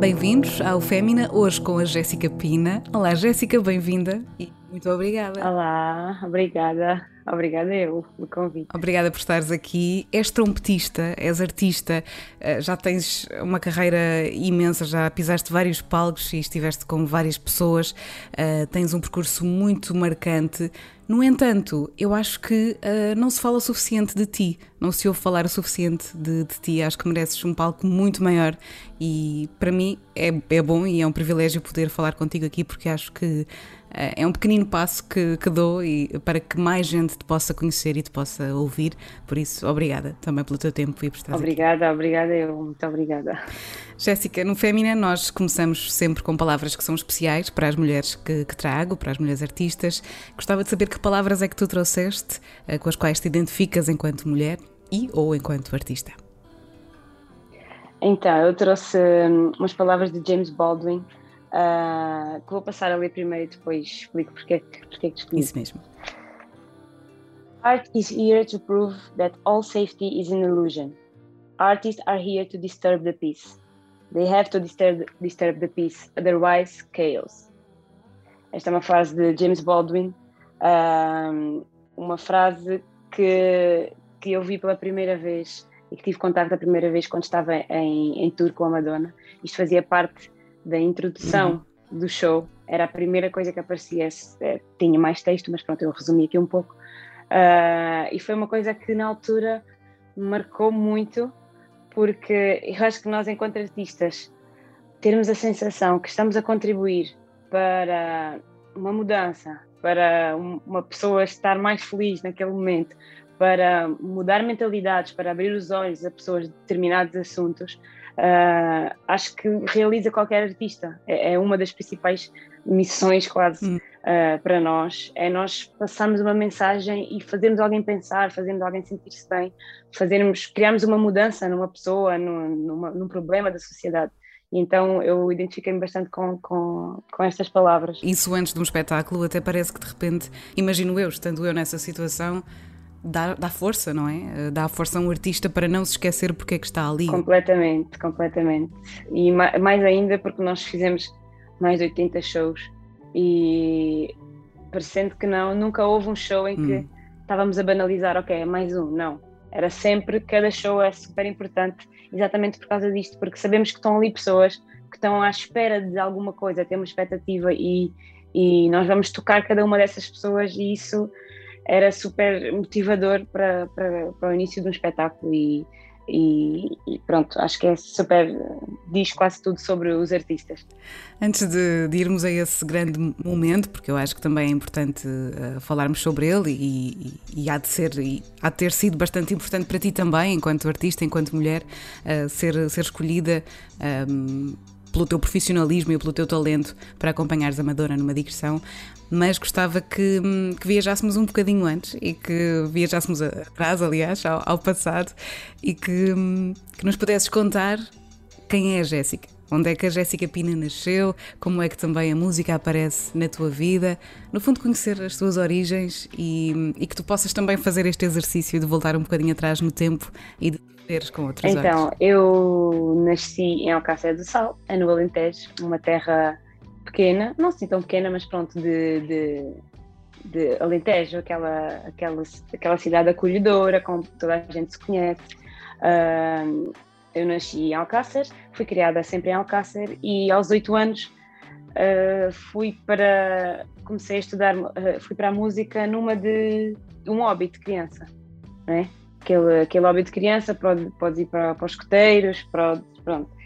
Bem-vindos ao Fémina, hoje com a Jéssica Pina. Olá, Jéssica, bem-vinda e muito obrigada. Olá, obrigada. Obrigada eu pelo convite. Obrigada por estares aqui. És trompetista, és artista, eh, já tens uma carreira imensa, já pisaste vários palcos e estiveste com várias pessoas, eh, tens um percurso muito marcante. No entanto, eu acho que uh, não se fala o suficiente de ti, não se ouve falar o suficiente de, de, ti. Acho que mereces um palco muito maior e para mim é, é bom e é um privilégio poder falar contigo aqui porque acho que é um pequenino passo que, que dou e, para que mais gente te possa conhecer e te possa ouvir. Por isso, obrigada também pelo teu tempo e por estar Obrigada, aqui. obrigada eu, muito obrigada. Jéssica, no Fémina nós começamos sempre com palavras que são especiais para as mulheres que, que, trago, para as mulheres artistas. Gostava de saber que palavras é que tu trouxeste, eh, com as quais te identificas enquanto mulher e ou enquanto artista. Então, eu trouxe hum, umas palavras de James Baldwin, uh, que vou passar a ler primeiro e depois explico porque, é porque é que escolhi. Isso mesmo. Art is here to prove that all safety is an illusion. Artists are here to disturb the peace. They have to disturb, disturb the peace, otherwise chaos. Esta é uma frase de James Baldwin, um, uma frase que, que eu vi pela primeira vez e que tive contato a primeira vez quando estava em, em tour com a Madonna. Isto fazia parte da introdução uhum. do show, era a primeira coisa que aparecia. É, tinha mais texto, mas pronto, eu resumi aqui um pouco. Uh, e foi uma coisa que na altura marcou muito porque eu acho que nós, enquanto artistas, termos a sensação que estamos a contribuir para uma mudança, para uma pessoa estar mais feliz naquele momento, para mudar mentalidades, para abrir os olhos a pessoas de determinados assuntos, uh, acho que realiza qualquer artista. É, é, uma das principais missões, quase, hum. uh, para nós. É nós passarmos uma mensagem e fazermos alguém pensar, fazermos alguém sentir-se bem, fazermos, criarmos uma mudança numa pessoa, num, numa, num problema da sociedade. então eu identifiquei-me bastante com, com, com estas palavras. Isso antes de um espetáculo, até parece que de repente, imagino eu, estando eu nessa situação, dá, dá força, não é? Dá força a um artista para não se esquecer porque é que está ali. Completamente, completamente. E mais ainda porque nós fizemos mais de 80 shows e parecendo que não, nunca houve um show em que hum. estávamos a banalizar, ok, é mais um, não. Era sempre, cada show é super importante, exatamente por causa disto, porque sabemos que estão ali pessoas que estão à espera de alguma coisa, têm uma expectativa e, e nós vamos tocar cada uma dessas pessoas e isso era super motivador para, para, para o início de um espetáculo e, e, e, pronto, acho que é super, diz quase tudo sobre os artistas. Antes de, de, irmos a esse grande momento, porque eu acho que também é importante uh, falarmos sobre ele e, e, e, há de ser, e há de ter sido bastante importante para ti também, enquanto artista, enquanto mulher, uh, ser, ser escolhida. Um, ehm, pelo teu profissionalismo e pelo teu talento para acompanhares a Madonna numa digressão, mas gostava que, que viajássemos um bocadinho antes e que viajássemos atrás, aliás, ao, ao passado e que, que nos pudesses contar quem é a Jéssica. Onde é que a Jéssica Pina nasceu? Como é que também a música aparece na tua vida? No fundo, conhecer as tuas origens e, e que tu possas também fazer este exercício de voltar um bocadinho atrás no tempo e de veres com outros então, olhos. eu nasci em Alcácer do Sal, no Alentejo, uma terra pequena, não assim tão pequena, mas pronto, de, de, de Alentejo, aquela, aquela, aquela cidade acolhedora, com toda a gente se conhece. Uh, eu nasci em Alcácer, fui criada sempre em Alcácer e aos oito anos uh, fui para comecei a estudar, uh, fui para a música numa de um hobby de criança, né? aquele, aquele hobby de criança, pode, pode ir para, para os escoteiros, pronto.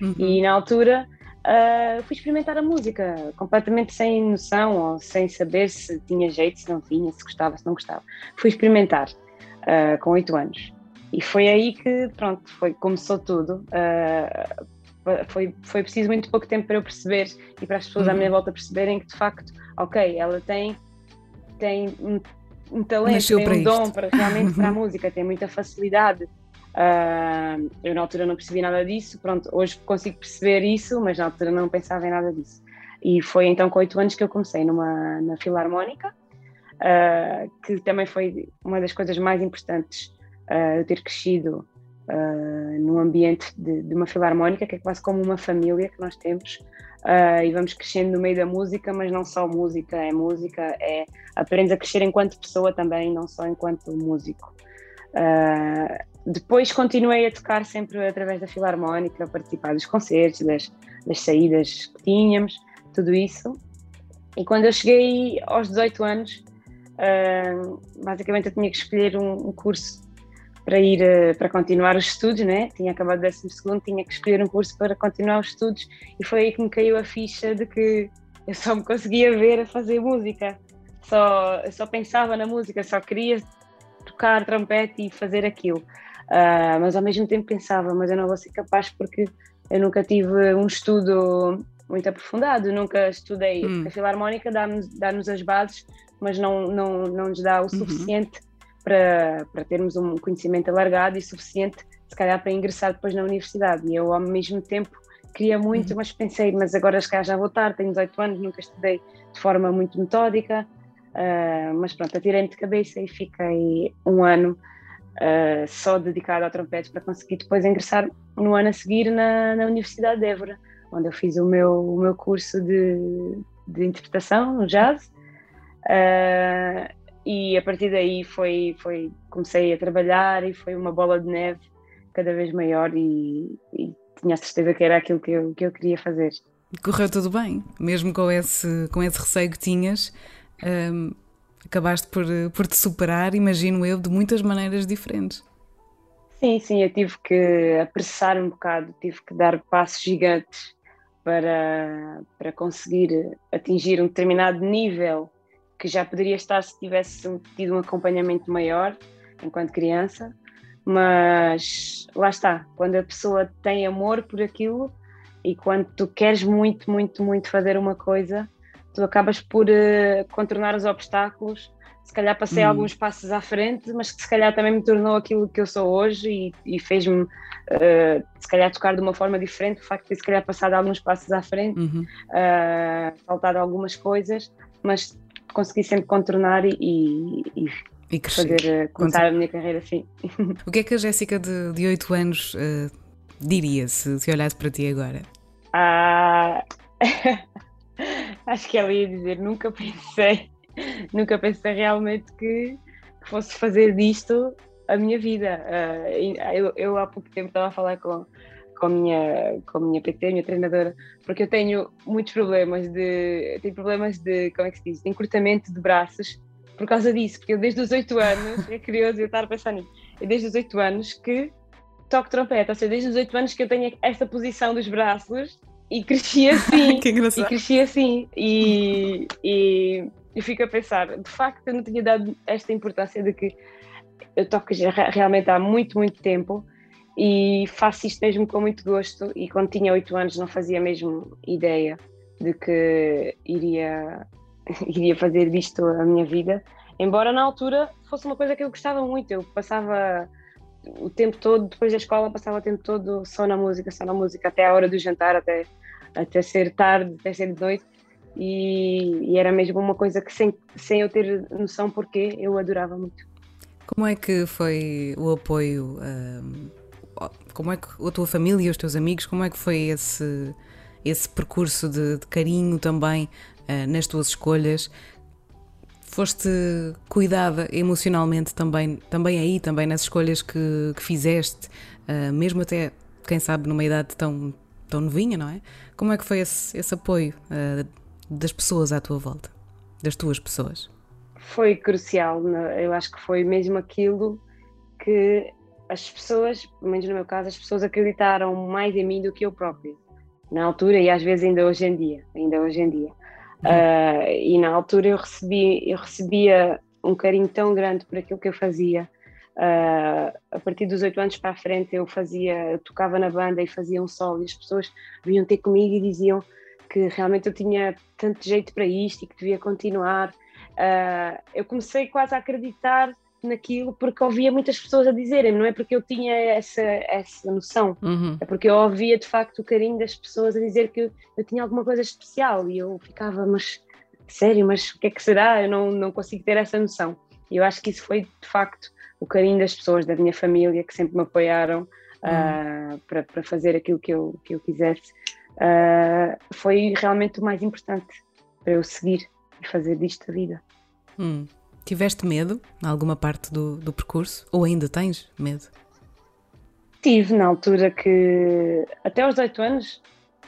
Uhum. E na altura uh, fui experimentar a música, completamente sem noção ou sem saber se tinha jeito, se não tinha, se gostava, se não gostava. Fui experimentar uh, com oito anos. E foi aí que, pronto, foi, começou tudo. Uh, foi, foi preciso muito pouco tempo para eu perceber e para as pessoas uhum. à minha volta perceberem que, de facto, ok, ela tem, tem um, um talento, Nasceu tem um dom para, realmente para a música, tem muita facilidade. Uh, eu na altura não percebi nada disso, pronto, hoje consigo perceber isso, mas na altura não pensava em nada disso. E foi então com oito anos que eu comecei numa, na Filarmónica, uh, que também foi uma das coisas mais importantes uh, eu ter crescido uh, num ambiente de, de, uma Filarmónica, que é quase como uma família que nós temos. E vamos crescendo no meio da música, mas não só música, é música, é aprendes a crescer enquanto pessoa também, não só enquanto músico. Uh, depois continuei a tocar sempre através da Filarmónica, a participar dos concertos, das, das saídas que tínhamos, tudo isso. E quando eu cheguei aos 18 anos, uh, basicamente eu tinha que escolher um, um curso para ir uh, para continuar os estudos, né? Tinha acabado o 12 segundo, tinha que escolher um curso para continuar os estudos e foi aí que me caiu a ficha de que eu só me conseguia ver a fazer música. Só eu só pensava na música, só queria tocar trompete e fazer aquilo. Uh, mas ao mesmo tempo pensava, mas eu não vou ser capaz porque eu nunca tive um estudo muito aprofundado, nunca estudei. Hum. A Filarmónica dá-nos dá as bases, mas não, não, não nos dá o uhum. suficiente para, para termos um conhecimento alargado e suficiente, se calhar, para ingressar depois na universidade. E eu, ao mesmo tempo, queria muito, uhum. mas pensei, mas agora se calhar já vou tarde, tenho 18 anos, nunca estudei de forma muito metódica, uh, mas pronto, atirei-me de cabeça e fiquei um ano uh, só dedicado ao trompete para conseguir depois ingressar no ano a seguir na, na Universidade de Évora, onde eu fiz o meu, o meu curso de, de interpretação no jazz. Uh, e a partir daí foi, foi comecei a trabalhar e foi uma bola de neve cada vez maior e, e tinha a certeza que era aquilo que eu, que eu queria fazer. Correu tudo bem, mesmo com esse, com esse receio que tinhas, um, acabaste por, por te superar, imagino eu, de muitas maneiras diferentes. Sim, sim, eu tive que apressar um bocado, tive que dar passos gigantes para, para conseguir atingir um determinado nível que já poderia estar se tivesse tido um acompanhamento maior enquanto criança, mas lá está, quando a pessoa tem amor por aquilo e quando tu queres muito, muito, muito fazer uma coisa, tu acabas por uh, contornar os obstáculos. Se calhar passei hum. alguns passos à frente, mas que se calhar também me tornou aquilo que eu sou hoje e, e fez-me, uh, se calhar, tocar de uma forma diferente. O facto de se calhar passado alguns passos à frente, uhum. uh, faltado algumas coisas, mas consegui sempre contornar e, e, e fazer, começar a minha carreira assim. O que é que a Jéssica de, de 8 anos uh, diria se, se olhasse para ti agora? Ah. acho que ela ia dizer, nunca pensei, nunca pensei realmente que, que fosse fazer disto a minha vida. Uh, eu, eu, há pouco tempo estava a falar com, com a minha, com a minha PT, a minha treinadora, porque eu tenho muitos problemas de, tenho problemas de, como é que se diz, de encurtamento de braços por causa disso, porque eu desde os 8 anos, é curioso eu estar a pensar nisso, eu desde os 8 anos que toco trompete, ou seja, desde os 8 anos que eu tenho essa posição dos braços e cresci assim. que engraçado. E cresci assim. E, e, e fico a pensar, de facto, eu não tinha dado esta importância de que eu toco realmente há muito, muito tempo e faço isto mesmo com muito gosto. E quando tinha 8 anos não fazia mesmo ideia de que iria, iria fazer disto a minha vida. Embora na altura fosse uma coisa que eu gostava muito, eu passava o tempo todo, depois da escola, passava o tempo todo só na música, só na música, até a hora do jantar, até, até ser tarde, até ser de noite. E, e, era mesmo uma coisa que, sem, sem eu ter noção porquê, eu adorava muito. Como é que foi o apoio? Um, como é que a tua família e os teus amigos, como é que foi esse, esse percurso de, de carinho também uh, nas tuas escolhas? Foste cuidada emocionalmente também, também aí, também nas escolhas que, que fizeste, uh, mesmo até, quem sabe, numa idade tão, tão novinha, não é? Como é que foi esse, esse apoio uh, das pessoas à tua volta, das tuas pessoas? Foi crucial, eu acho que foi mesmo aquilo que as pessoas, pelo menos no meu caso, as pessoas acreditaram mais em mim do que eu própria, na altura e às vezes ainda hoje em dia, ainda hoje em dia. Uh, e na altura eu, recebi, eu recebia um carinho tão grande por aquilo que eu fazia. Uh, a partir dos oito anos para a frente eu fazia, eu tocava na banda e fazia um solo e as pessoas vinham ter comigo e diziam que realmente eu tinha tanto jeito para isto e que devia continuar. Uh, eu comecei quase a acreditar naquilo porque ouvia muitas pessoas a dizerem, não é porque eu tinha essa, essa noção, uhum. é porque eu ouvia de facto o carinho das pessoas a dizer que eu, eu tinha alguma coisa especial e eu ficava, mas sério, mas o que é que será? Eu não, não consigo ter essa noção. E eu acho que isso foi de facto o carinho das pessoas, da minha família, que sempre me apoiaram uhum. uh, para, para fazer aquilo que eu, que eu quisesse. Uh, foi realmente o mais importante para eu seguir e fazer disto a vida. Hum. Tiveste medo em alguma parte do, do percurso? Ou ainda tens medo? Tive, na altura que. Até aos 18 anos,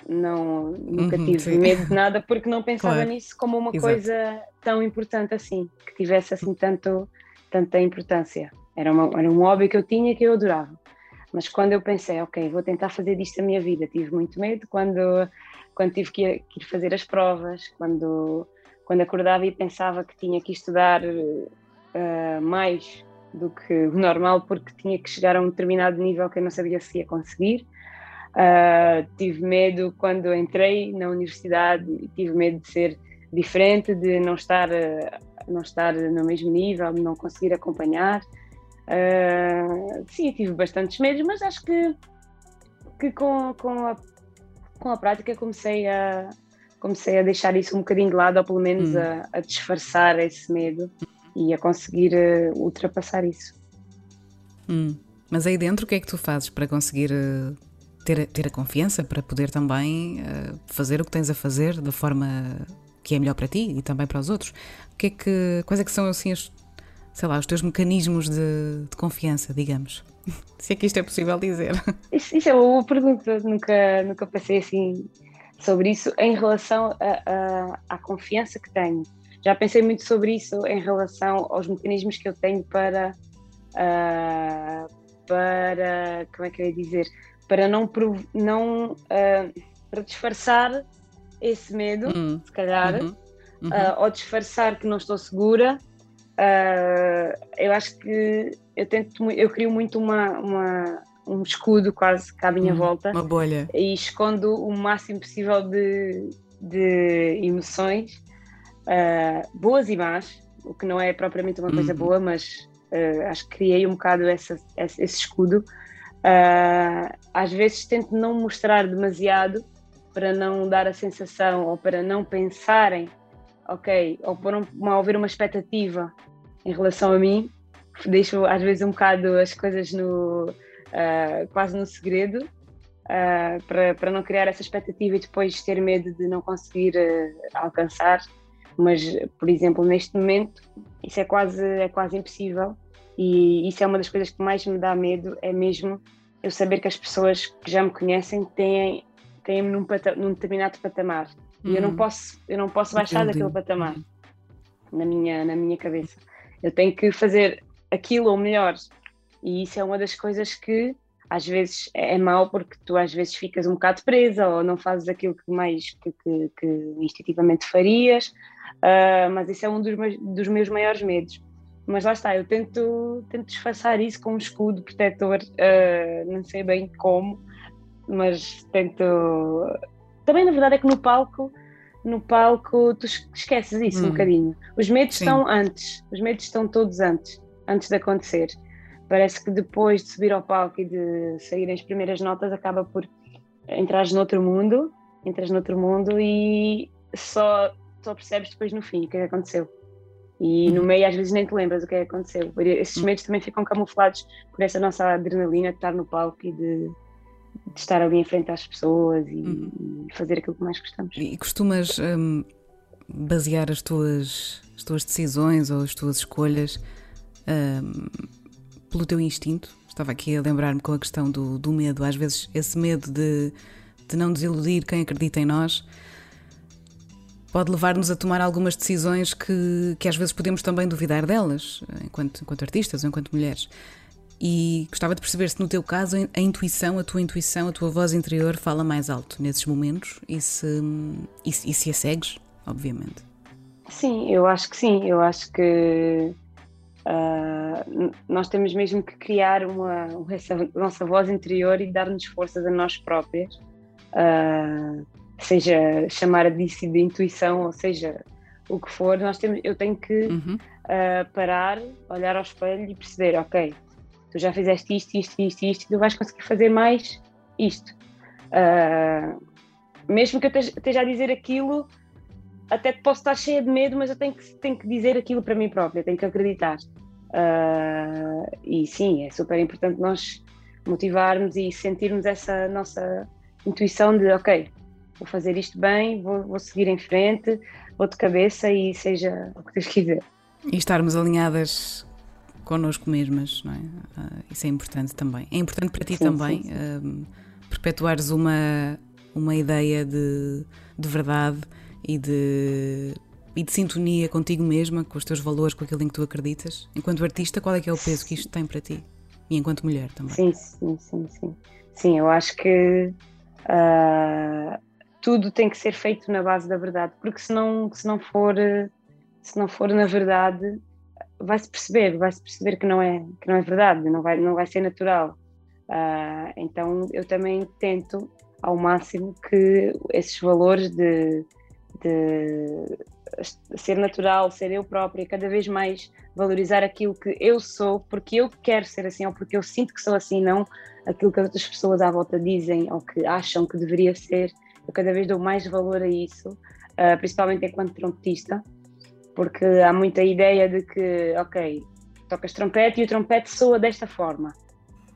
não, nunca uhum, tive sim. medo de nada porque não pensava claro. nisso como uma Exato. coisa tão importante assim, que tivesse assim tanto, tanta importância. Era, uma, era um hobby que eu tinha que eu adorava. Mas quando eu pensei, ok, vou tentar fazer disto a minha vida, tive muito medo quando, quando tive que ir, que ir fazer as provas, quando quando acordava e pensava que tinha que estudar uh, mais do que o normal porque tinha que chegar a um determinado nível que eu não sabia se ia conseguir. Uh, tive medo quando entrei na universidade, tive medo de ser diferente, de não estar, não estar no mesmo nível, de não conseguir acompanhar. Uh, sim, tive bastantes medos, mas acho que, que com, com, a, com a prática comecei a, comecei a deixar isso um bocadinho de lado, ou pelo menos hum. a, a, disfarçar esse medo e a conseguir uh, ultrapassar isso. Hum. Mas aí dentro, o que é que tu fazes para conseguir uh, ter, ter a confiança, para poder também uh, fazer o que tens a fazer da forma que é melhor para ti e também para os outros? O que é que, quais é que são assim os, sei lá, os teus mecanismos de, de confiança, digamos? Se é que isto é possível dizer. Isso, isso é uma pergunta, nunca, nunca passei assim sobre isso em relação à confiança que tenho. Já pensei muito sobre isso em relação aos mecanismos que eu tenho para, uh, para como é que eu ia dizer, para não, não uh, para disfarçar esse medo, uhum. se calhar, uhum. Uhum. Uh, ou disfarçar que não estou segura. eu acho que eu tento, eu crio muito uma, uma um escudo quase cá à minha hum, volta. Uma bolha. E escondo o máximo possível de, de emoções, uh, boas e más, o que não é propriamente uma coisa uhum. boa, mas uh, acho que criei um bocado essa, esse, esse escudo. Uh, às vezes tento não mostrar demasiado para não dar a sensação ou para não pensarem, ok, ou para não haver uma expectativa em relação a mim, deixo às vezes um bocado as coisas no, uh, quase no segredo, uh, para, para não criar essa expectativa e depois ter medo de não conseguir uh, alcançar. Mas, por exemplo, neste momento, isso é quase, é quase impossível e isso é uma das coisas que mais me dá medo, é mesmo eu saber que as pessoas que já me conhecem têm, têm num, num determinado patamar e eu não uhum. posso eu não posso baixar Entendi. daquele patamar na minha na minha cabeça eu tenho que fazer aquilo ou melhor e isso é uma das coisas que às vezes é, é mau porque tu às vezes ficas um bocado presa ou não fazes aquilo que mais que, que, que instintivamente farias, uh, mas isso é um dos meus, dos meus maiores medos. Mas lá está, eu tento, tento disfarçar isso com um escudo protetor, uh, não sei bem como, mas tento. Também na verdade é que no palco, no palco tu esqueces isso hum. um bocadinho. Os medos Sim. estão antes, os medos estão todos antes, antes de acontecer parece que depois de subir ao palco e de saírem as primeiras notas acaba por entrar noutro mundo, entras noutro mundo e só, só percebes depois no fim o que é que aconteceu. E no uhum. meio às vezes nem te lembras o que é que aconteceu. Esses uhum. medos também ficam camuflados por essa nossa adrenalina de estar no palco e de, de estar ali em frente às pessoas e, uhum. e fazer aquilo que mais gostamos. E costumas hum, basear as tuas, as tuas decisões ou as tuas escolhas hum, pelo teu instinto. Estava aqui a lembrar-me com a questão do, do medo, às vezes esse medo de, de não desiludir quem acredita em nós pode levar-nos a tomar algumas decisões que, que às vezes podemos também duvidar delas, enquanto, enquanto artistas ou enquanto mulheres. E gostava de perceber se no teu caso a intuição, a tua intuição, a tua voz interior fala mais alto nesses momentos e se, e, e se a segues, obviamente. Sim, eu acho que sim. Eu acho que Uh, nós temos mesmo que criar uma, essa nossa voz interior e dar-nos forças a nós próprias, uh, seja chamar disso de intuição ou seja o que for, nós temos, eu tenho que uhum. uh, parar, olhar ao espelho e perceber, ok, tu já fizeste isto, isto, isto, isto, tu vais conseguir fazer mais isto. Mesmo que eu esteja a dizer aquilo, até posso estar cheia de medo, mas eu tenho que, tenho que dizer aquilo para mim própria, tenho que acreditar. Uh, e sim, é super importante nós motivarmos e sentirmos essa nossa intuição de, ok, vou fazer isto bem, vou, vou seguir em frente, vou de cabeça e seja o que Deus quiser. E estarmos alinhadas connosco mesmas, não é? Uh, isso é importante também. É importante para ti sim, também sim, sim. Uh, perpetuares uma, uma ideia de, de verdade e de, e de sintonia contigo mesma, com os teus valores, com aquilo em que tu acreditas. Enquanto artista, qual é que é o peso que isto tem para ti? E enquanto mulher também. Sim, sim, sim, sim. Sim, eu acho que uh, tudo tem que ser feito na base da verdade, porque se não, se não for, se não for na verdade, vai-se perceber, vai-se perceber que não é, que não é verdade, não vai, não vai ser natural. Uh, então eu também tento ao máximo que esses valores de, de ser natural, ser eu própria, cada vez mais valorizar aquilo que eu sou, porque eu quero ser assim, ou porque eu sinto que sou assim, não aquilo que as outras pessoas à volta dizem ou que acham que deveria ser. Eu cada vez dou mais valor a isso, uh, principalmente enquanto trompetista, porque há muita ideia de que, ok, tocas trompete e o trompete soa desta forma.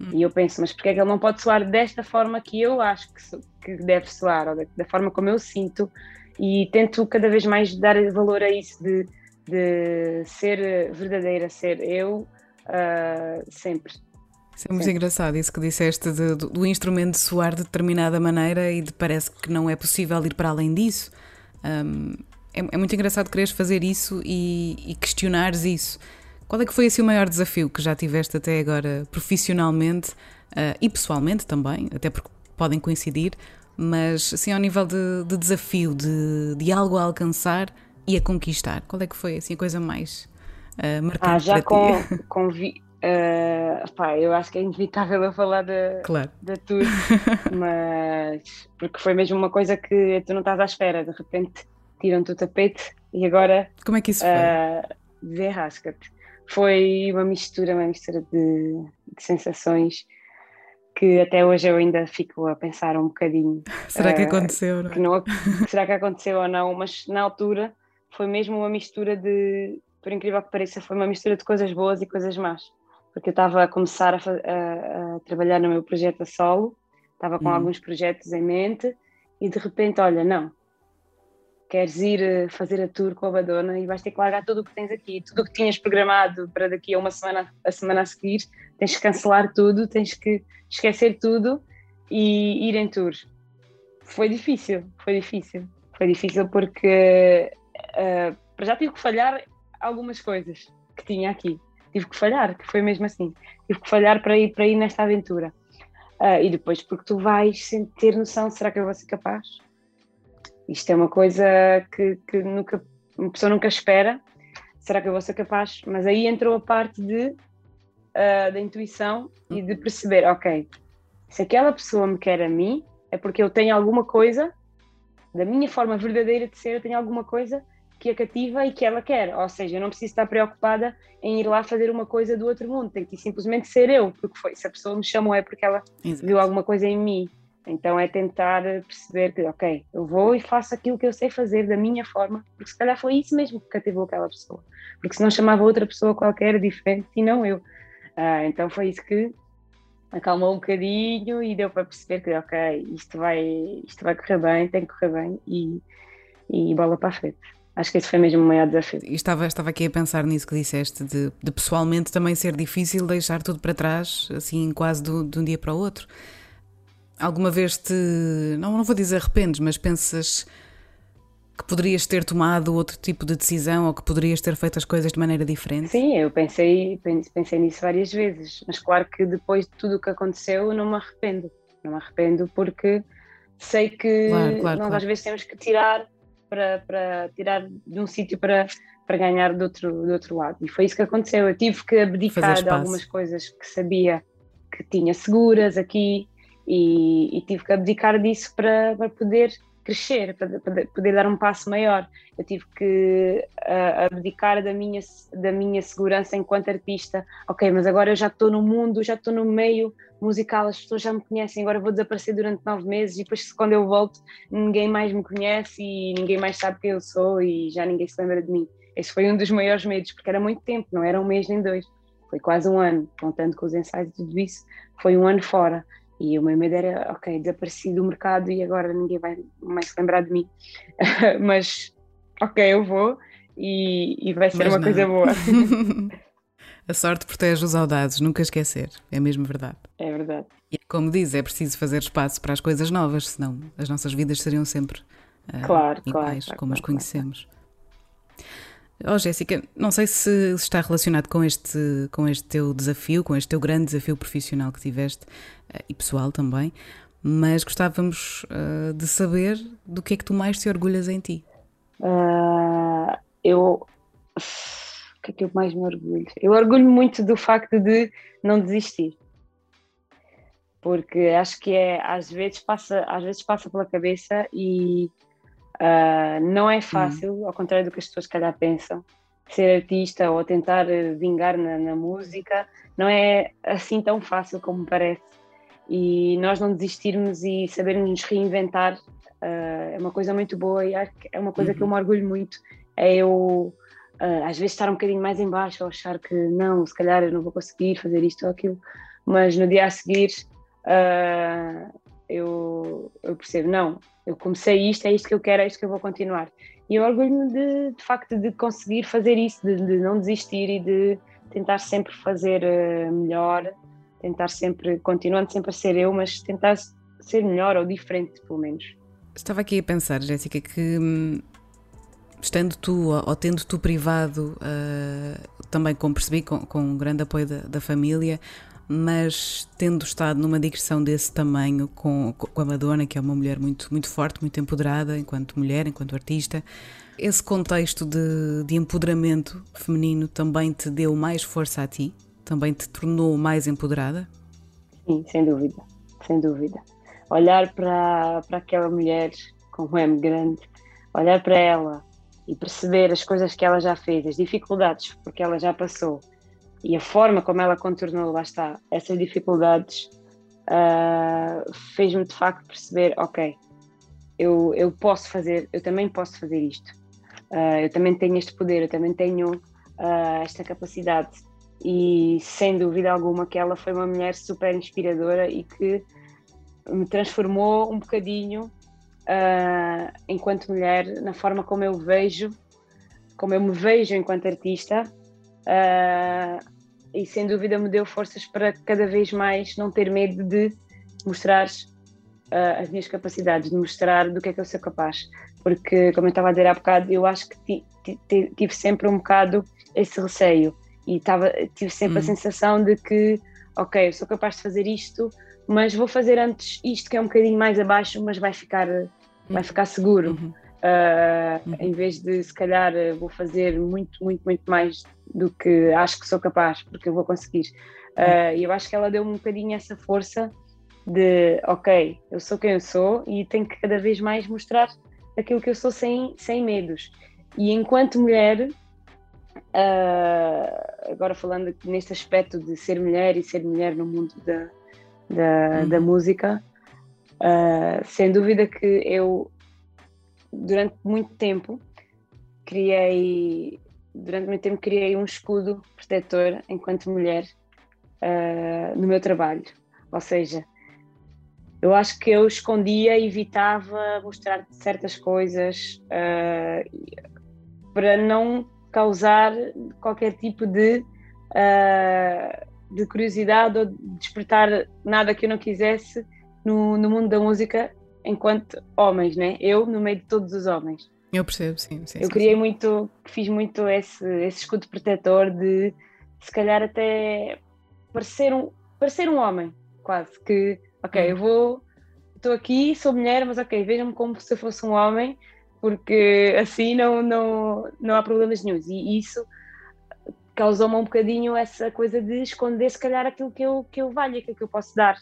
Hum. E eu penso, mas porquê é que ele não pode soar desta forma que eu acho que, so, que deve soar, ou da, da forma como eu sinto? E tento cada vez mais dar valor a isso de, de ser verdadeira, ser eu uh, sempre. Isso é muito engraçado, isso que disseste de, do, do, instrumento soar de determinada maneira e de parece que não é possível ir para além disso. Um, é, é, muito engraçado quereres fazer isso e, e, questionares isso. Qual é que foi assim, o maior desafio que já tiveste até agora profissionalmente uh, e pessoalmente também, até porque podem coincidir, mas assim ao nível de, de desafio, de, de, algo a alcançar e a conquistar, qual é que foi assim a coisa mais uh, marcante ah, já com, com vi, uh, pá, eu acho que é inevitável eu falar da, claro. da tour, mas porque foi mesmo uma coisa que tu não estás à espera, de repente tiram-te o tapete e agora como é que isso foi? Uh, desenrasca-te. Foi uma mistura, uma mistura de, de sensações que até hoje eu ainda fico a pensar um bocadinho. será que eh, aconteceu? Não é? que não, será que aconteceu ou não? Mas na altura foi mesmo uma mistura de, por incrível que pareça, foi uma mistura de coisas boas e coisas más. Porque eu estava a começar a, a, a trabalhar no meu projeto a solo, estava com hum. alguns projetos em mente e de repente, olha, não, queres ir eh, fazer a tour com a Badona e vais ter que largar tudo o que tens aqui, tudo o que tinhas programado para daqui a uma semana, a semana a seguir, tens que cancelar tudo, tens que esquecer tudo e ir em tour. Foi difícil, foi difícil, foi difícil porque uh, já tive que falhar algumas coisas que tinha aqui, tive que falhar, que foi mesmo assim, tive que falhar para ir, para ir nesta aventura. Uh, e depois porque tu vais sem ter noção, será que eu vou ser capaz? Isto é uma coisa que, que nunca, uma pessoa nunca espera. Será que eu vou ser capaz? Mas aí entrou a parte de, uh, da intuição e de perceber, ok, se aquela pessoa me quer a mim, é porque eu tenho alguma coisa, da minha forma verdadeira de ser, eu tenho alguma coisa que a cativa e que ela quer. Ou seja, eu não preciso estar preocupada em ir lá fazer uma coisa do outro mundo, tem que simplesmente ser eu, porque foi. Se a pessoa me chamou é porque ela Exato. viu alguma coisa em mim. Então é tentar perceber que, ok, eu vou e faço aquilo que eu sei fazer da minha forma, porque se calhar foi isso mesmo que cativou aquela pessoa. Porque se não chamava outra pessoa qualquer diferente e não eu. Uh, então foi isso que acalmou um bocadinho e deu para perceber que, ok, isto vai, isto vai correr bem, tem que correr bem e, e bola para a frente. Acho que esse foi mesmo o maior desafio. E estava, estava aqui a pensar nisso que disseste, de, de pessoalmente também ser difícil deixar tudo para trás, assim, quase do, de um dia para o outro. Alguma vez te. Não, não vou dizer arrependes, mas pensas que poderias ter tomado outro tipo de decisão ou que poderias ter feito as coisas de maneira diferente? Sim, eu pensei, pensei nisso várias vezes, mas claro que depois de tudo o que aconteceu, eu não me arrependo. Não me arrependo porque sei que claro, claro, nós claro. às vezes temos que tirar para, para tirar de um sítio para, para ganhar do outro, do outro lado. E foi isso que aconteceu. Eu tive que abdicar de algumas coisas que sabia que tinha seguras aqui e, e, tive que abdicar disso para, para poder crescer, para, para, poder dar um passo maior. Eu tive que uh, abdicar da minha, da minha segurança enquanto artista. Ok, mas agora eu já estou no mundo, já estou no meio musical, as pessoas já me conhecem, agora vou desaparecer durante nove meses e depois quando eu volto ninguém mais me conhece e ninguém mais sabe quem eu sou e já ninguém se lembra de mim. Esse foi um dos maiores medos, porque era muito tempo, não era um mês nem dois. Foi quase um ano, contando com os ensaios e tudo isso, foi um ano fora. E o meu medo era, ok, desapareci do mercado e agora ninguém vai mais se lembrar de mim. Mas, ok, eu vou e, e vai ser Mas uma não. coisa boa. A sorte protege os audados, nunca esquecer, é mesmo verdade. É verdade. E como diz, é preciso fazer espaço para as coisas novas, senão as nossas vidas seriam sempre uh, claro, iguais, claro, como claro, as conhecemos. Oh, Jéssica, não sei se está relacionado com este, com este teu desafio, com este teu grande desafio profissional que tiveste uh, e pessoal também, mas gostávamos uh, de saber do que é que tu mais te orgulhas em ti. Uh, eu. O que é que eu mais me orgulho? Eu orgulho muito do facto de não desistir. Porque acho que é, às vezes passa, às vezes passa pela cabeça e Uh, não é fácil, hum. ao contrário do que as pessoas, calhar, pensam. Ser artista ou tentar eh, vingar na, na, música não é assim tão fácil como parece. E nós não desistirmos e sabermos nos reinventar uh, é uma coisa muito boa e é uma coisa uhum. que eu me orgulho muito. É eu, uh, às vezes, estar um bocadinho mais em baixo ou achar que não, se calhar eu não vou conseguir fazer isto ou aquilo, mas no dia a seguir eu, eu percebo, não, eu comecei isto, é isto que eu quero, é isto que eu vou continuar. E eu orgulho-me de, de facto de conseguir fazer isso, de, de, não desistir e de tentar sempre fazer uh, melhor, tentar sempre, continuando sempre a ser eu, mas tentar ser melhor ou diferente, pelo menos. Estava aqui a pensar, Jéssica, que hum, estando tu ou tendo tu privado, uh, também como percebi, com, com um grande apoio da, da família, mas tendo estado numa digressão desse tamanho com, com a Madonna, que é uma mulher muito, muito forte, muito empoderada enquanto mulher, enquanto artista, esse contexto de, de empoderamento feminino também te deu mais força a ti? Também te tornou mais empoderada? Sim, sem dúvida, sem dúvida. Olhar para, para aquela mulher com um M grande, olhar para ela e perceber as coisas que ela já fez, as dificuldades porque ela já passou, e a forma como ela contornou, lá está, essas dificuldades, uh, fez-me de facto perceber: ok, eu, eu posso fazer, eu também posso fazer isto, uh, eu também tenho este poder, eu também tenho uh, esta capacidade. E sem dúvida alguma que ela foi uma mulher super inspiradora e que me transformou um bocadinho enquanto mulher na forma como eu vejo, como eu me vejo enquanto artista. Uh, e sem dúvida me deu forças para cada vez mais não ter medo de mostrar uh, as minhas capacidades, de mostrar do que é que eu sou capaz. Porque, como eu estava a dizer há bocado, eu acho que tive sempre um bocado esse receio e tava, tive sempre hum. a sensação de que, ok, eu sou capaz de fazer isto, mas vou fazer antes isto que é um bocadinho mais abaixo, mas vai ficar, vai ficar seguro. Uhum. Uh, uhum. Em vez de, se calhar, vou fazer muito, muito, muito mais do que acho que sou capaz, porque eu vou conseguir. Uh, e eu acho que ela deu um bocadinho essa força de, ok, eu sou quem eu sou e tenho que cada vez mais mostrar aquilo que eu sou sem, sem medos. E enquanto mulher, uh, agora falando neste aspecto de ser mulher e ser mulher no mundo da, da, uhum. da música, uh, sem dúvida que eu durante muito tempo criei durante muito tempo criei um escudo protetor enquanto mulher uh, no meu trabalho. Ou seja eu acho que eu escondia evitava mostrar certas coisas uh, para não causar qualquer tipo de uh, de curiosidade ou despertar nada que eu não quisesse no, no mundo da música enquanto homens, né? Eu no meio de todos os homens. Eu percebo, sim. sim eu sim, criei sim. muito, fiz muito esse, esse escudo protetor de se calhar até parecer um, parecer um homem, quase. Que, ok, hum. eu vou, estou aqui, sou mulher, mas ok, vejam-me como se eu fosse um homem, porque assim não, não, não há problemas nenhum. E isso causou-me um bocadinho essa coisa de esconder, se calhar, aquilo que eu, que eu valho, aquilo que eu posso dar.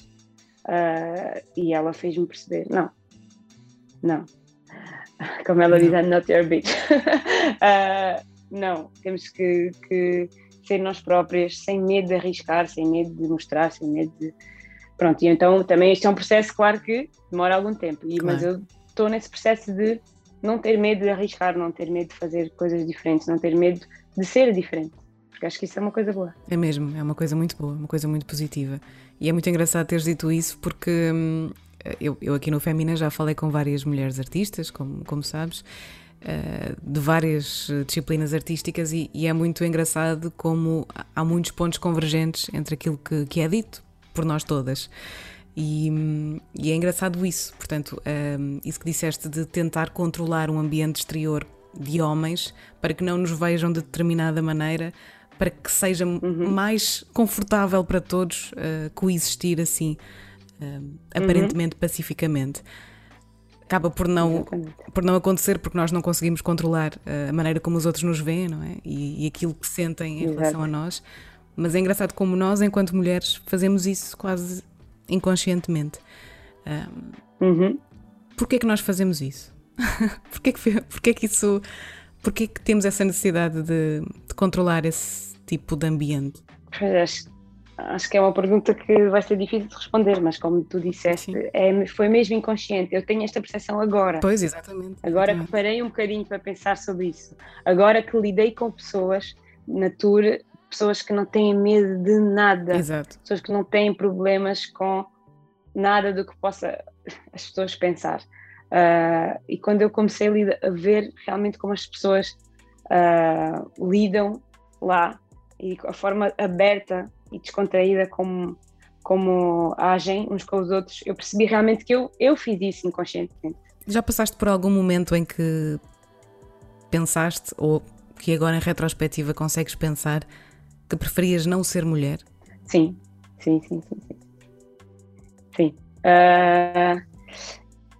Uh, e ela fez-me perceber: não, não, Como ela diz, I'm not your bitch. uh, não, temos que, que, ser nós próprias, sem medo de arriscar, sem medo de mostrar, sem medo de. Pronto, e então também este é um processo, claro que demora algum tempo, e, claro. mas eu estou nesse processo de não ter medo de arriscar, não ter medo de fazer coisas diferentes, não ter medo de ser diferente. Porque acho que isso é uma coisa boa. É mesmo, é uma coisa muito boa, uma coisa muito positiva. E é muito engraçado teres dito isso porque hum, eu, eu aqui no Femina já falei com várias mulheres artistas, como, como sabes, uh, de várias disciplinas artísticas e, e, é muito engraçado como há muitos pontos convergentes entre aquilo que, que é dito por nós todas. E, e é engraçado isso, portanto, um, isso que disseste de tentar controlar um ambiente exterior de homens para que não nos vejam de determinada maneira, para que seja uhum. mais confortável para todos uh, coexistir assim uh, aparentemente uhum. pacificamente. Acaba por não, por não acontecer porque nós não conseguimos controlar uh, a maneira como os outros nos veem, não é? E, e aquilo que sentem em Exato. relação a nós. Mas é engraçado como nós, enquanto mulheres, fazemos isso quase inconscientemente. Um, uhum. Porquê é que nós fazemos isso? porquê, que, porquê que isso. Porquê que temos essa necessidade de, de controlar esse tipo de ambiente? Pois acho que é uma pergunta que vai ser difícil de responder, mas como tu disseste, é, foi mesmo inconsciente. Eu tenho esta percepção agora. Pois, exatamente. Agora que parei um bocadinho para pensar sobre isso. Agora que lidei com pessoas na tour, pessoas que não têm medo de nada. Exato. Pessoas que não têm problemas com nada do que possa as pessoas pensar. Uh, e quando eu comecei a, a, ver realmente como as pessoas uh, lidam lá e a forma aberta e descontraída como, como agem uns com os outros, eu percebi realmente que eu, eu fiz isso inconscientemente. Já passaste por algum momento em que pensaste, ou que agora em retrospectiva consegues pensar, que preferias não ser mulher? Sim, sim, sim, sim. Sim. sim. Uh...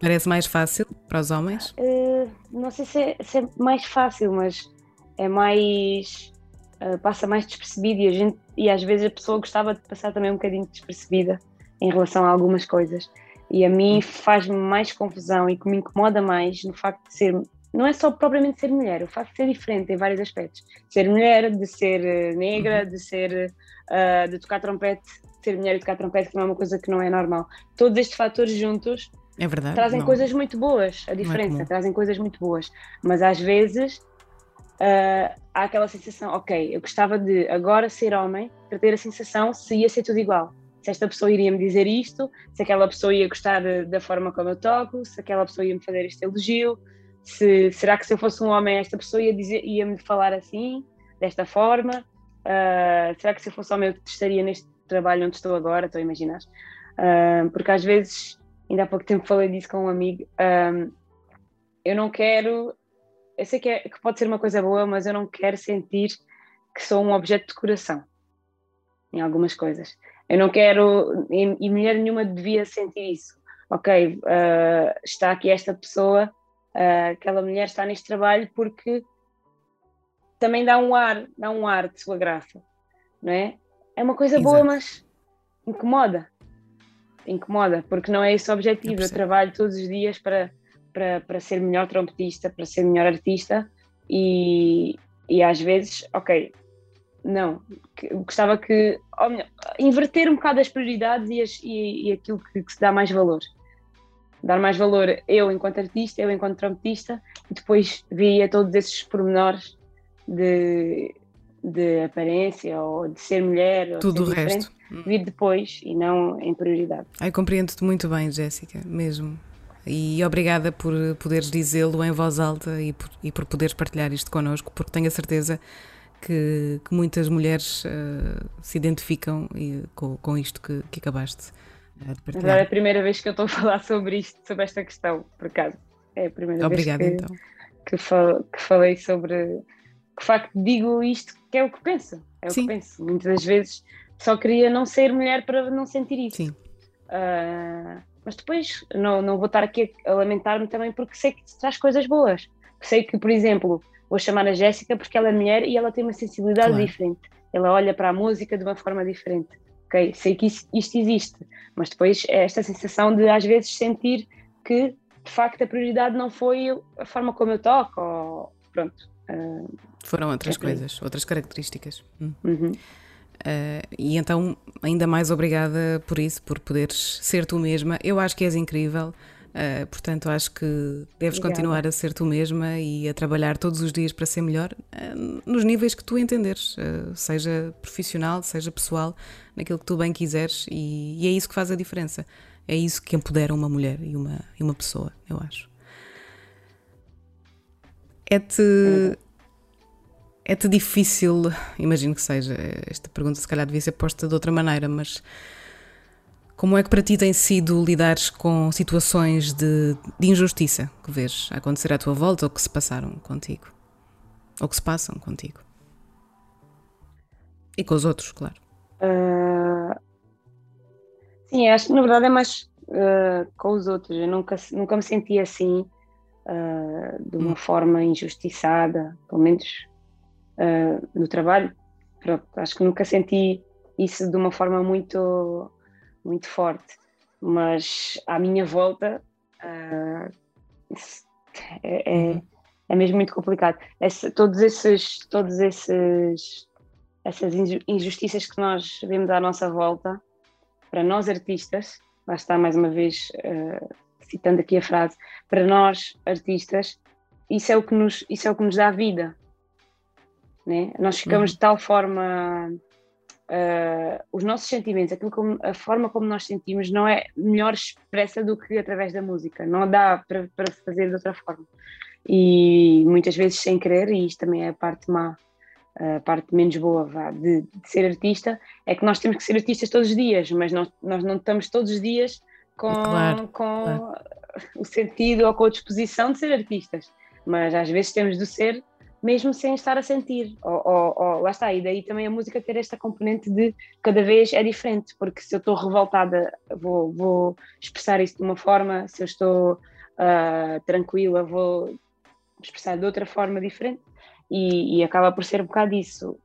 Parece mais fácil para os homens? Uh, não sei se é, se é, mais fácil, mas é mais uh, passa mais despercebido e, a gente, e às vezes a pessoa gostava de passar também um bocadinho despercebida em relação a algumas coisas. E a mim faz-me mais confusão e que me incomoda mais no facto de ser. Não é só propriamente ser mulher, o facto de ser diferente em vários aspectos. Ser mulher, de ser eh, negra, de ser. Uh, de tocar trompete, ser mulher e tocar trompete, que não é uma coisa que não é normal. Todos estes fatores juntos é verdade, trazem não. coisas muito boas, a é diferença, é trazem coisas muito boas. Mas às vezes uh, há aquela sensação, ok, eu gostava de agora ser homem para ter a sensação se ia ser tudo igual. Se esta pessoa iria me dizer isto, se aquela pessoa ia gostar da forma como eu toco, se aquela pessoa ia me fazer este elogio, se, será que se eu fosse um homem esta pessoa ia, dizer, ia me falar assim, desta forma? Uh, será que se eu fosse homem eu estaria neste trabalho onde estou agora? Estou a imaginar. Uh, porque às vezes, ainda há pouco tempo falei disso com um amigo, eu não quero eu sei que, é, que pode ser uma coisa boa, mas eu não quero sentir que sou um objeto de coração em algumas coisas. Eu não quero, e, e mulher nenhuma devia sentir isso. Ok, uh, está aqui esta pessoa, uh, aquela mulher está neste trabalho porque também dá um ar, dá um ar de sua graça, não é? É uma coisa Exato. boa, mas incomoda. Incomoda, porque não é esse o objetivo. Eu, eu trabalho todos os dias para para, para ser melhor trompetista, para ser melhor artista e, e às vezes, ok, não, gostava que melhor, inverter um bocado as prioridades e, as, e, e aquilo que, que, se dá mais valor. Dar mais valor eu enquanto artista, eu enquanto trompetista, e depois via todos esses pormenores de, de aparência ou de ser mulher. Tudo o resto. Vir depois e não em prioridade. Ai, compreendo-te muito bem, Jéssica, mesmo. E obrigada por poderes dizê-lo em voz alta e por, e por poderes partilhar isto connosco, porque tenho a certeza que, que muitas mulheres uh, se identificam e, com, com isto que, que acabaste uh, de partilhar. Agora é a primeira vez que eu estou a falar sobre isto, sobre esta questão, por acaso. É a primeira Obrigada, vez que, então. que, fal, que falei sobre que facto digo isto, que é o que penso. É Sim. o que penso. Muitas das vezes só queria não ser mulher para não sentir isso. Sim. Uh, mas depois não, não vou estar aqui a, lamentar-me também porque sei que traz coisas boas. Sei que, por exemplo, vou chamar a Jéssica porque ela é mulher e ela tem uma sensibilidade claro. diferente. Ela olha para a música de uma forma diferente. Ok, sei que isso, isto existe, mas depois é esta sensação de às vezes sentir que de facto a prioridade não foi a forma como eu toco, ou, pronto. Uh, Foram outras é coisas, outras características. Hum. Uhum. Uh, e então, ainda mais obrigada por isso, por poderes ser tu mesma. Eu acho que és incrível. Uh, portanto, acho que deves Obrigada. continuar a ser tu mesma e a trabalhar todos os dias para ser melhor uh, nos níveis que tu entenderes, seja profissional, seja pessoal, naquilo que tu bem quiseres, e, e, é isso que faz a diferença. É isso que empodera uma mulher e uma, e uma pessoa, eu acho. É-te. É-te difícil, imagino que seja, esta pergunta se calhar devia ser posta de outra maneira, mas como é que para ti tem sido lidares com situações de, de injustiça que vês acontecer à tua volta ou que se passaram contigo? Ou que se passam contigo? E com os outros, claro. Uh, sim, acho que na verdade é mais uh, com os outros. Eu nunca, nunca me senti assim, uh, de uma hum. forma injustiçada, pelo menos no trabalho. Pronto, acho que nunca senti isso de uma forma muito muito forte, mas à minha volta uh, é, é, é, mesmo muito complicado. Esse, todos esses, todos esses, essas injustiças que nós vemos à nossa volta, para nós artistas, lá está mais uma vez uh, citando aqui a frase, para nós artistas, isso é o que nos, isso é o que nos dá vida. Né? Nós ficamos uhum. de tal forma uh, os nossos sentimentos, aquilo como, a forma como nós sentimos não é melhor expressa do que através da música, não dá para, para fazer de outra forma. E muitas vezes sem querer, e isto também é a parte má, a parte menos boa vá, de, de, ser artista, é que nós temos que ser artistas todos os dias, mas nós, nós não estamos todos os dias com, claro, com claro. o sentido ou com a disposição de ser artistas, mas às vezes temos de ser mesmo sem estar a sentir. Ou, ou, ou, lá está, e daí também a música ter esta componente de cada vez é diferente, porque se eu estou revoltada, vou, vou expressar isso de uma forma, se eu estou uh, tranquila, vou expressar de outra forma diferente, e, e, acaba por ser um bocado isso.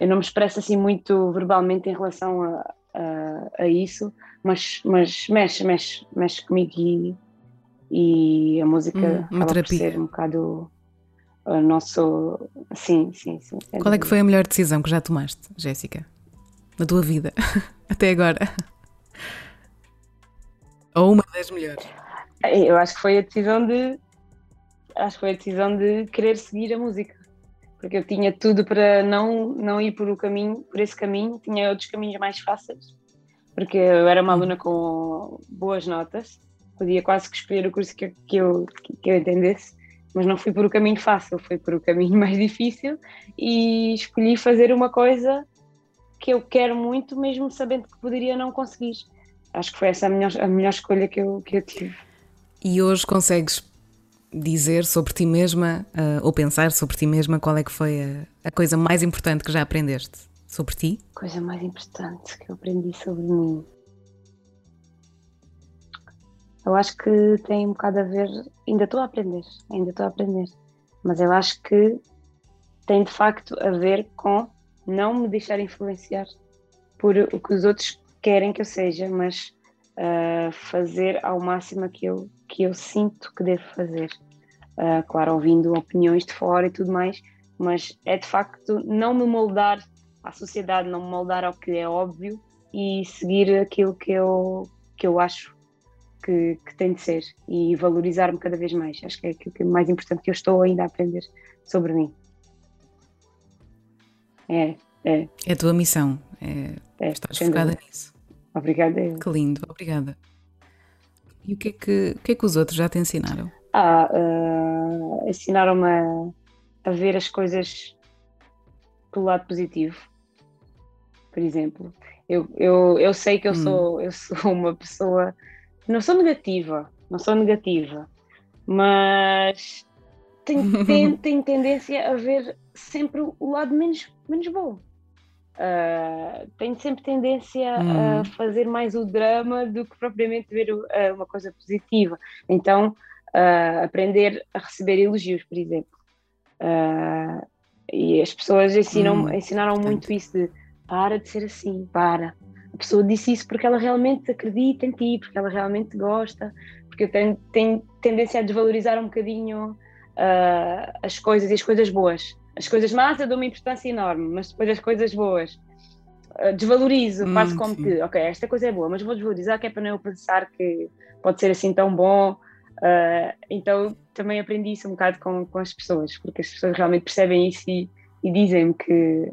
Eu não me expresso assim muito verbalmente em relação a, a, a isso, mas, mas mexe, mexe, mexe comigo e, e a música hum, acaba por ser um bocado o nosso. Sim, sim, sim. Qual é que foi a melhor decisão que já tomaste, Jéssica? Na tua vida, até agora? Ou uma das melhores? Eu acho que foi a decisão de. Acho que foi a decisão de querer seguir a música. Porque eu tinha tudo para não, não ir por, o caminho, por esse caminho, tinha outros caminhos mais fáceis. Porque eu era uma hum. aluna com boas notas, podia quase que escolher o curso que, que, eu, que eu entendesse mas não fui por o caminho fácil, fui por o caminho mais difícil e escolhi fazer uma coisa que eu quero muito, mesmo sabendo que poderia não conseguir. Acho que foi essa a melhor, a melhor escolha que eu, que eu tive. E hoje consegues dizer sobre ti mesma uh, ou pensar sobre ti mesma qual é que foi a, a coisa mais importante que já aprendeste sobre ti? Coisa mais importante que eu aprendi sobre mim. Eu acho que tem um bocado a ver, ainda estou a aprender, ainda estou a aprender, mas eu acho que tem de facto a ver com não me deixar influenciar por o que os outros querem que eu seja, mas uh, fazer ao máximo aquilo que eu sinto que devo fazer. Uh, claro, ouvindo opiniões de fora e tudo mais, mas é de facto não me moldar à sociedade, não me moldar ao que é óbvio e seguir aquilo que eu, que eu acho que, que tem de ser e valorizar-me cada vez mais. Acho que é aquilo que é mais importante que eu estou ainda a aprender sobre mim. É, é. É a tua missão. É, é estás focada dúvida. nisso. Obrigada. Que lindo, obrigada. E o que é que, que, é que os outros já te ensinaram? Ah, uh, ensinaram-me a, a ver as coisas pelo lado positivo, por exemplo. Eu, eu, eu sei que eu, hum. sou, eu sou uma pessoa não sou negativa, não sou negativa, mas tenho, tenho, tenho tendência a ver sempre o lado menos, menos bom. Uh, tenho sempre tendência hum. a fazer mais o drama do que propriamente ver uh, uma coisa positiva. Então, uh, aprender a receber elogios, por exemplo. e as pessoas ensinam, hum. ensinaram muito isso de para de ser assim, para a pessoa disse isso porque ela realmente acredita em ti, porque ela realmente gosta, porque eu tenho, tenho tendência a desvalorizar um bocadinho uh, as coisas e as coisas boas. As coisas más eu dou uma importância enorme, mas depois as coisas boas uh, desvalorizo, hum, faço como sim. que, ok, esta coisa é boa, mas vou desvalorizar que é para não eu pensar que pode ser assim tão bom. Uh, então também aprendi isso um bocado com, com as pessoas, porque as pessoas realmente percebem isso e, e dizem-me que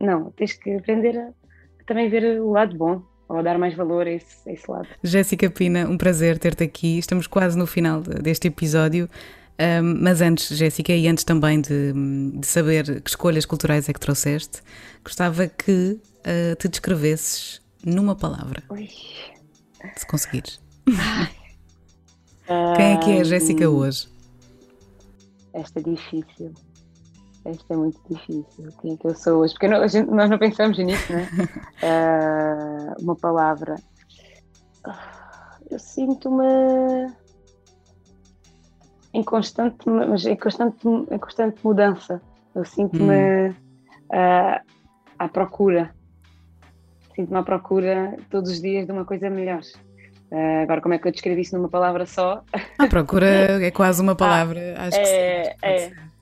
não, tens que aprender a, a também ver o lado bom ou dar mais valor a esse, a esse lado. Jéssica Pina, um prazer ter-te aqui. Estamos quase no final deste episódio. Um, mas antes, Jéssica, e antes também de, de, saber que escolhas culturais é que trouxeste, gostava que uh, te descrevesses numa palavra. Se conseguires. Quem é que é a Jéssica hoje? Esta é difícil. Esta é muito difícil. Quem é que eu sou hoje? Porque não, gente, nós não pensamos nisso, né? uh, uma palavra. Eu sinto-me em constante, mas em constante, em constante mudança. Eu sinto-me hum. uh, à procura. Sinto-me à procura todos os dias de uma coisa melhor. Uh, agora, como é que eu descrevi isso numa palavra só? A procura é quase uma palavra, ah, acho que é, sim, é.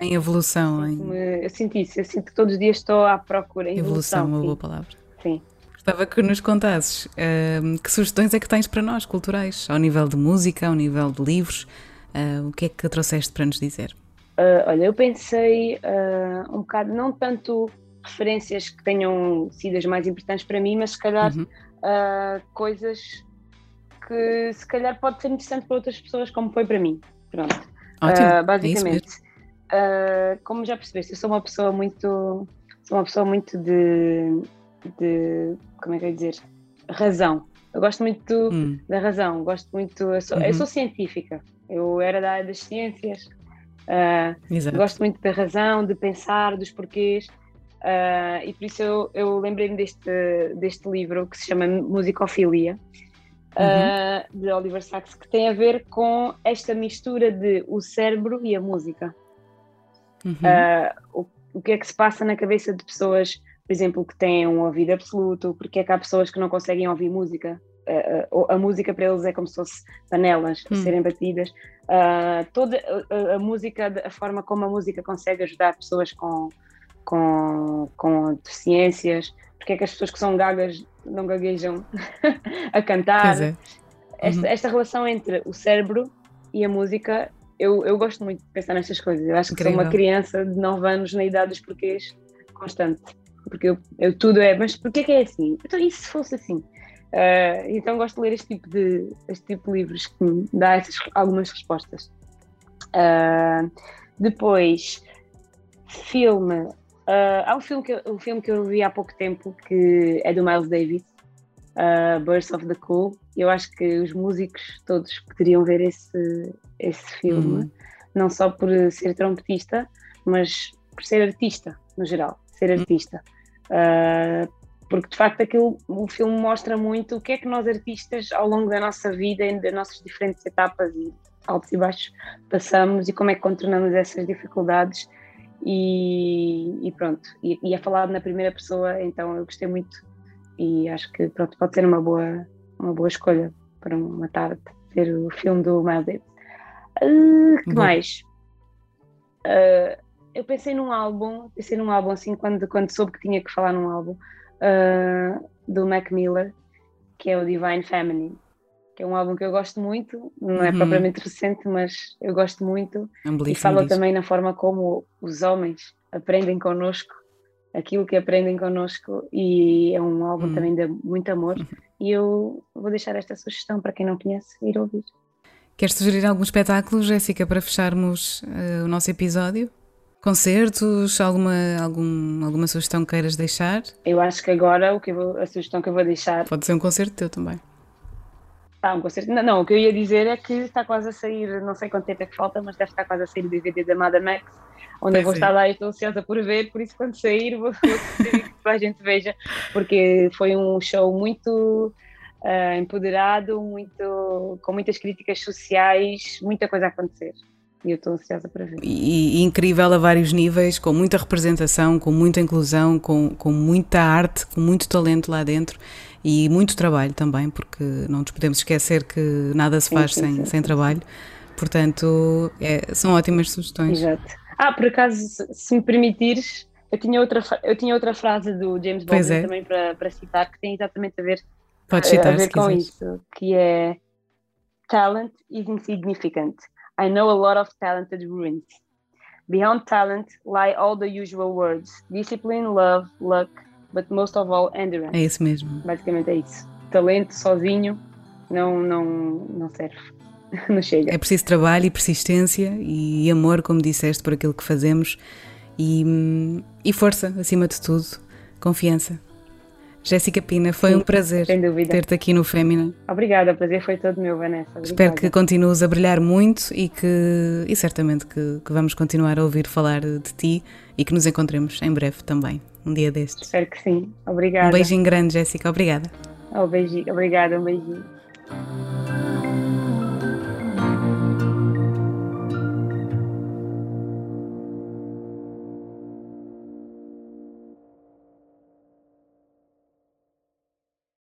Em evolução. Em... Eu sinto isso, eu sinto que todos os dias estou à procura. Em evolução, evolução uma sim. boa palavra. Sim. Gostava que nos contasses uh, que sugestões é que tens para nós, culturais, ao nível de música, ao nível de livros, Uh, o que é que trouxeste para nos dizer? Uh, olha, eu pensei uh, um bocado, não tanto referências que tenham sido as mais importantes para mim, mas se calhar uhum. coisas que se calhar pode ser interessante para outras pessoas, como foi para mim. Pronto. Ótimo. É basicamente, é como já percebeste, eu sou uma pessoa muito, sou uma pessoa muito de, de como é que eu ia dizer, razão. Eu gosto muito hum. da razão, gosto muito, eu sou, uhum. eu sou científica, eu era da área das ciências, uh, gosto muito da razão, de pensar, dos porquês, uh, e por isso eu, eu lembrei-me deste, deste livro que se chama Musicofilia, uhum. uh, de Oliver Sacks, que tem a ver com esta mistura de o cérebro e a música. Uhum. o, o que é que se passa na cabeça de pessoas, por exemplo, que têm um ouvido absoluto, porque é que há pessoas que não conseguem ouvir música, a, a, música para eles é como se fosse panelas a hum. serem batidas. Uh, toda a, a, música, a forma como a música consegue ajudar pessoas com, com, com deficiências, porque é que as pessoas que são gagas não gaguejam a cantar. É. Uhum. Esta, esta, relação entre o cérebro e a música, eu, eu gosto muito de pensar nestas coisas. Eu acho Incrível. que sou uma criança de 9 anos na idade dos porquês constante. Porque eu, eu tudo é, mas porquê que é assim? Então, e se fosse assim? Uh, então gosto de ler este tipo de, este tipo de livros que me dá essas, algumas respostas. Uh, depois, filme. Uh, há um filme, que, um filme que eu vi há pouco tempo que é do Miles Davis, uh, Birth of the Cool. Eu acho que os músicos todos poderiam ver esse, esse filme, uhum. não só por ser trompetista, mas por ser artista, no geral, ser uhum. artista. Uh, porque de facto aquilo, o filme mostra muito o que é que nós artistas ao longo da nossa vida e das nossas diferentes etapas e altos e baixos passamos e como é que contornamos essas dificuldades e, e pronto, e, e, é falado na primeira pessoa, então eu gostei muito e acho que pronto, pode ser uma boa, uma boa escolha para uma tarde ver o filme do Miles Davis. Uh, que Bom. mais? Uh, eu pensei num álbum, pensei num álbum assim quando, quando soube que tinha que falar num álbum uh, do Mac Miller, que é o Divine Feminine, que é um álbum que eu gosto muito, não é uhum. propriamente recente, mas eu gosto muito. E fala também na forma como os homens aprendem connosco, aquilo que aprendem connosco, e é um álbum uhum. também de muito amor. Uhum. E eu vou deixar esta sugestão para quem não conhece ir ouvir. Queres sugerir algum espetáculo, Jéssica, para fecharmos uh, o nosso episódio? Concertos, alguma, algum, alguma sugestão queiras deixar? Eu acho que agora o que vou, a sugestão que eu vou deixar. Pode ser um concerto teu também. Ah, um concerto. Não, não, o que eu ia dizer é que está quase a sair, não sei quanto tempo é que falta, mas deve estar quase a sair o DVD da Mada Max, onde pois eu vou estar lá e estou ansiosa por ver, por isso quando sair vou, vou que a gente veja, porque foi um show muito uh, empoderado, muito, com muitas críticas sociais, muita coisa a acontecer e eu estou ansiosa para ver. E, e, incrível a vários níveis, com muita representação, com muita inclusão, com, com muita arte, com muito talento lá dentro. e muito trabalho também, porque não nos podemos esquecer que nada se faz sim, sim, sem, sim, sem trabalho. Portanto, é, são ótimas sugestões. Exato. Ah, por acaso, se me permitires, eu tinha outra, eu tinha outra frase do James Baldwin é. também para, para citar, que tem exatamente a ver, Pode citar, a ver com quiseres. isso, que é Talent is insignificant. I know a lot of talented ruins. Beyond talent lie all the usual words: discipline, love, luck, but most of all endurance. É isso mesmo. Basicamente é isso. Talento sozinho não, não, não serve. não chega. É preciso trabalho e persistência e amor, como disseste, por aquilo que fazemos e, e força, acima de tudo, confiança. Jéssica Pina, foi Sim, um prazer ter-te aqui no Fémina. Obrigada, o prazer foi todo meu, Vanessa. Obrigada. Espero que continues a brilhar muito e que e certamente que, que, vamos continuar a ouvir falar de ti e que nos encontremos em breve também, um dia destes. Espero que sim. Obrigada. Um beijinho grande, Jéssica. Obrigada. Oh, beijinho. Obrigada, um beijinho.